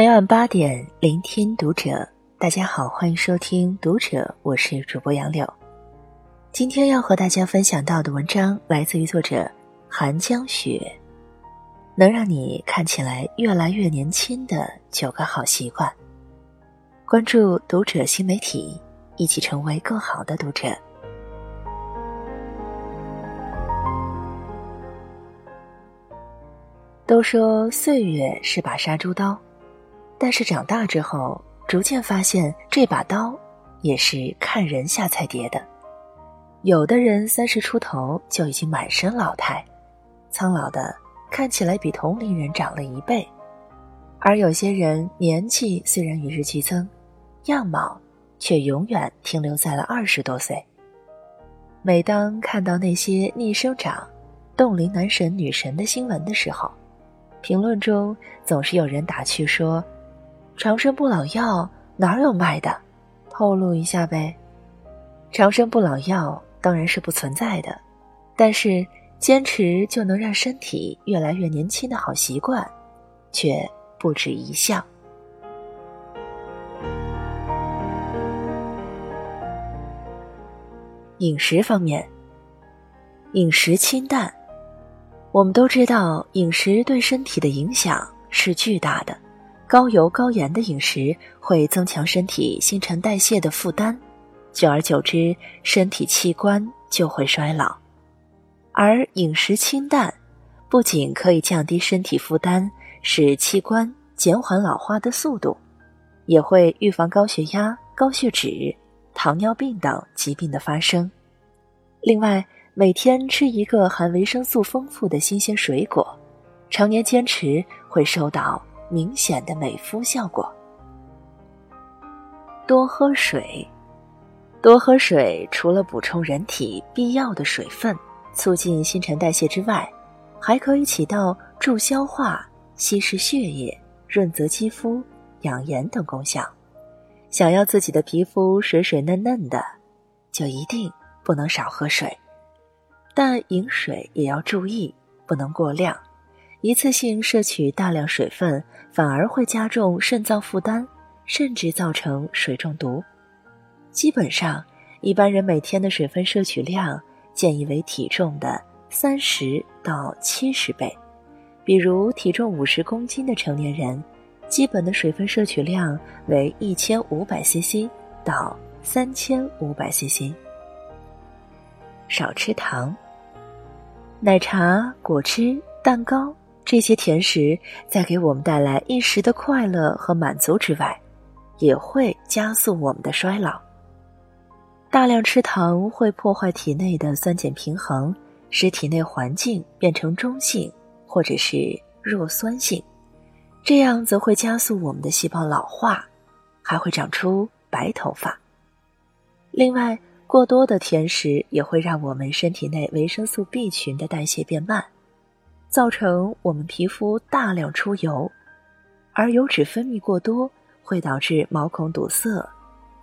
每晚八点，聆听读者。大家好，欢迎收听《读者》，我是主播杨柳。今天要和大家分享到的文章来自于作者寒江雪，能让你看起来越来越年轻的九个好习惯。关注《读者》新媒体，一起成为更好的读者。都说岁月是把杀猪刀。但是长大之后，逐渐发现这把刀也是看人下菜碟的。有的人三十出头就已经满身老态，苍老的看起来比同龄人长了一倍；而有些人年纪虽然与日俱增，样貌却永远停留在了二十多岁。每当看到那些逆生长、冻龄男神女神的新闻的时候，评论中总是有人打趣说。长生不老药哪有卖的？透露一下呗。长生不老药当然是不存在的，但是坚持就能让身体越来越年轻的好习惯，却不止一项。饮食方面，饮食清淡。我们都知道，饮食对身体的影响是巨大的。高油高盐的饮食会增强身体新陈代谢的负担，久而久之，身体器官就会衰老。而饮食清淡，不仅可以降低身体负担，使器官减缓老化的速度，也会预防高血压、高血脂、糖尿病等疾病的发生。另外，每天吃一个含维生素丰富的新鲜水果，常年坚持会收到。明显的美肤效果。多喝水，多喝水除了补充人体必要的水分、促进新陈代谢之外，还可以起到助消化、稀释血液、润泽肌肤、养颜等功效。想要自己的皮肤水水嫩嫩的，就一定不能少喝水，但饮水也要注意，不能过量。一次性摄取大量水分，反而会加重肾脏负担，甚至造成水中毒。基本上，一般人每天的水分摄取量建议为体重的三十到七十倍。比如，体重五十公斤的成年人，基本的水分摄取量为一千五百 CC 到三千五百 CC。少吃糖，奶茶、果汁、蛋糕。这些甜食在给我们带来一时的快乐和满足之外，也会加速我们的衰老。大量吃糖会破坏体内的酸碱平衡，使体内环境变成中性或者是弱酸性，这样则会加速我们的细胞老化，还会长出白头发。另外，过多的甜食也会让我们身体内维生素 B 群的代谢变慢。造成我们皮肤大量出油，而油脂分泌过多会导致毛孔堵塞，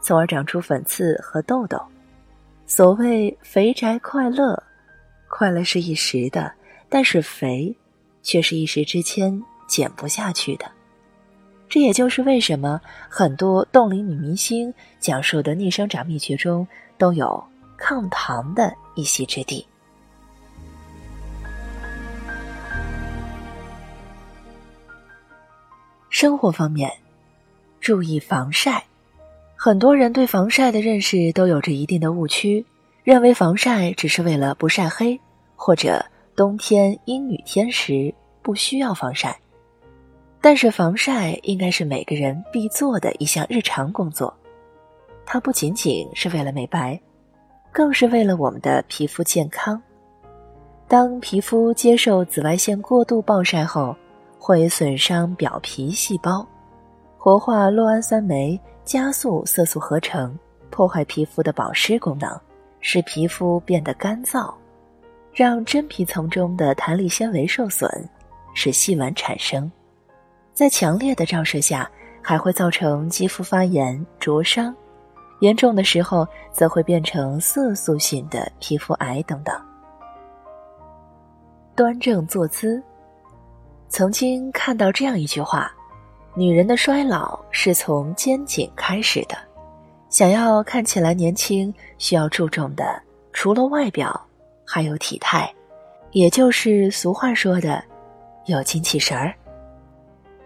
从而长出粉刺和痘痘。所谓肥宅快乐，快乐是一时的，但是肥却是一时之间减不下去的。这也就是为什么很多冻龄女明星讲述的逆生长秘诀中都有抗糖的一席之地。生活方面，注意防晒。很多人对防晒的认识都有着一定的误区，认为防晒只是为了不晒黑，或者冬天阴雨天时不需要防晒。但是防晒应该是每个人必做的一项日常工作，它不仅仅是为了美白，更是为了我们的皮肤健康。当皮肤接受紫外线过度暴晒后，会损伤表皮细胞，活化酪氨酸酶，加速色素合成，破坏皮肤的保湿功能，使皮肤变得干燥，让真皮层中的弹力纤维受损，使细纹产生。在强烈的照射下，还会造成肌肤发炎、灼伤，严重的时候则会变成色素性的皮肤癌等等。端正坐姿。曾经看到这样一句话：“女人的衰老是从肩颈开始的。想要看起来年轻，需要注重的除了外表，还有体态，也就是俗话说的“有精气神儿”。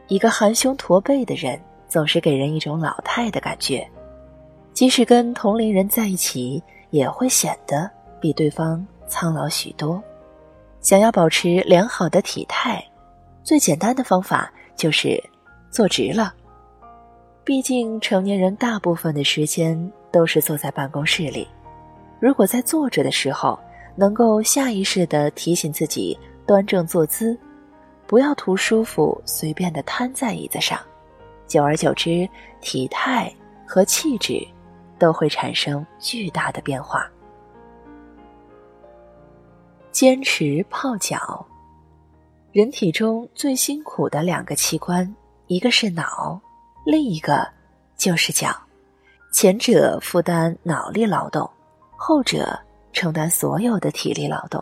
一个含胸驼背的人，总是给人一种老态的感觉，即使跟同龄人在一起，也会显得比对方苍老许多。想要保持良好的体态，最简单的方法就是坐直了。毕竟成年人大部分的时间都是坐在办公室里，如果在坐着的时候能够下意识的提醒自己端正坐姿。不要图舒服，随便的瘫在椅子上，久而久之，体态和气质都会产生巨大的变化。坚持泡脚，人体中最辛苦的两个器官，一个是脑，另一个就是脚。前者负担脑力劳动，后者承担所有的体力劳动。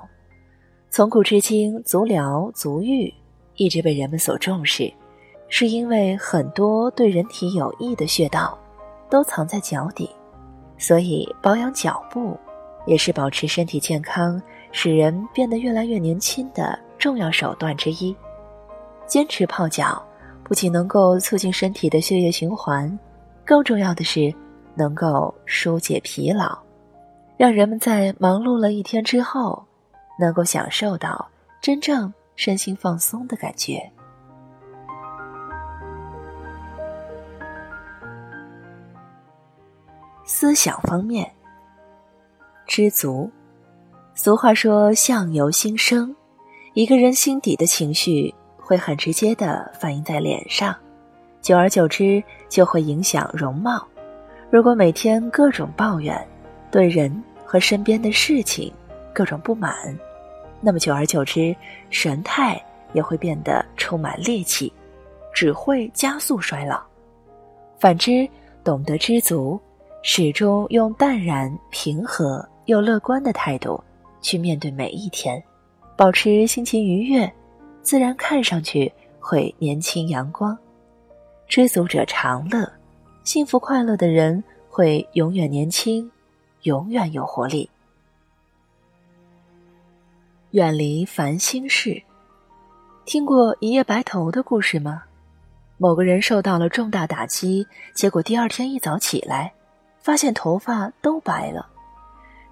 从古至今，足疗、足浴。一直被人们所重视，是因为很多对人体有益的穴道都藏在脚底，所以保养脚部也是保持身体健康、使人变得越来越年轻的重要手段之一。坚持泡脚，不仅能够促进身体的血液循环，更重要的是能够疏解疲劳，让人们在忙碌了一天之后，能够享受到真正。身心放松的感觉。思想方面，知足。俗话说“相由心生”，一个人心底的情绪会很直接的反映在脸上，久而久之就会影响容貌。如果每天各种抱怨，对人和身边的事情各种不满。那么久而久之，神态也会变得充满戾气，只会加速衰老。反之，懂得知足，始终用淡然、平和又乐观的态度去面对每一天，保持心情愉悦，自然看上去会年轻阳光。知足者常乐，幸福快乐的人会永远年轻，永远有活力。远离烦心事。听过一夜白头的故事吗？某个人受到了重大打击，结果第二天一早起来，发现头发都白了。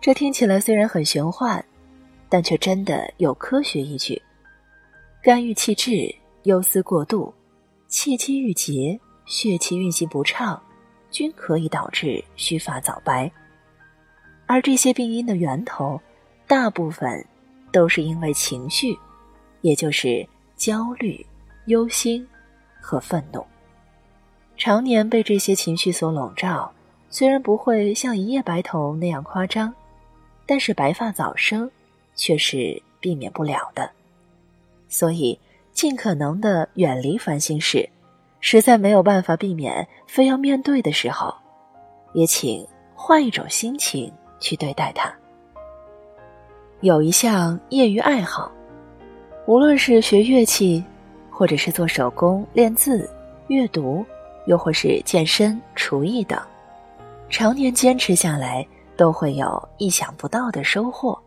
这听起来虽然很玄幻，但却真的有科学依据。肝郁气滞、忧思过度、气机郁结、血气运行不畅，均可以导致须发早白。而这些病因的源头，大部分。都是因为情绪，也就是焦虑、忧心和愤怒，常年被这些情绪所笼罩。虽然不会像一夜白头那样夸张，但是白发早生却是避免不了的。所以，尽可能的远离烦心事。实在没有办法避免，非要面对的时候，也请换一种心情去对待它。有一项业余爱好，无论是学乐器，或者是做手工、练字、阅读，又或是健身、厨艺等，常年坚持下来，都会有意想不到的收获。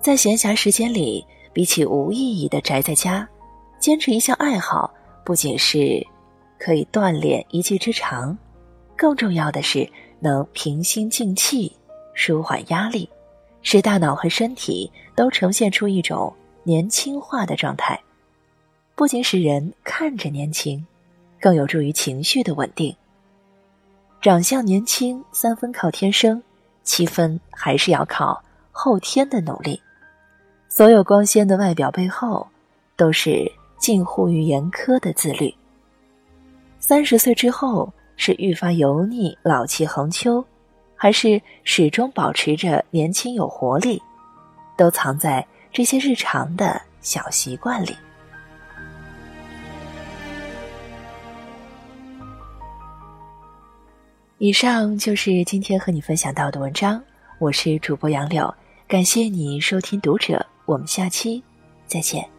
在闲暇时间里，比起无意义的宅在家，坚持一项爱好，不仅是可以锻炼一技之长，更重要的是能平心静气，舒缓压力。使大脑和身体都呈现出一种年轻化的状态，不仅使人看着年轻，更有助于情绪的稳定。长相年轻三分靠天生，七分还是要靠后天的努力。所有光鲜的外表背后，都是近乎于严苛的自律。三十岁之后，是愈发油腻、老气横秋。还是始终保持着年轻有活力，都藏在这些日常的小习惯里。以上就是今天和你分享到的文章，我是主播杨柳，感谢你收听《读者》，我们下期再见。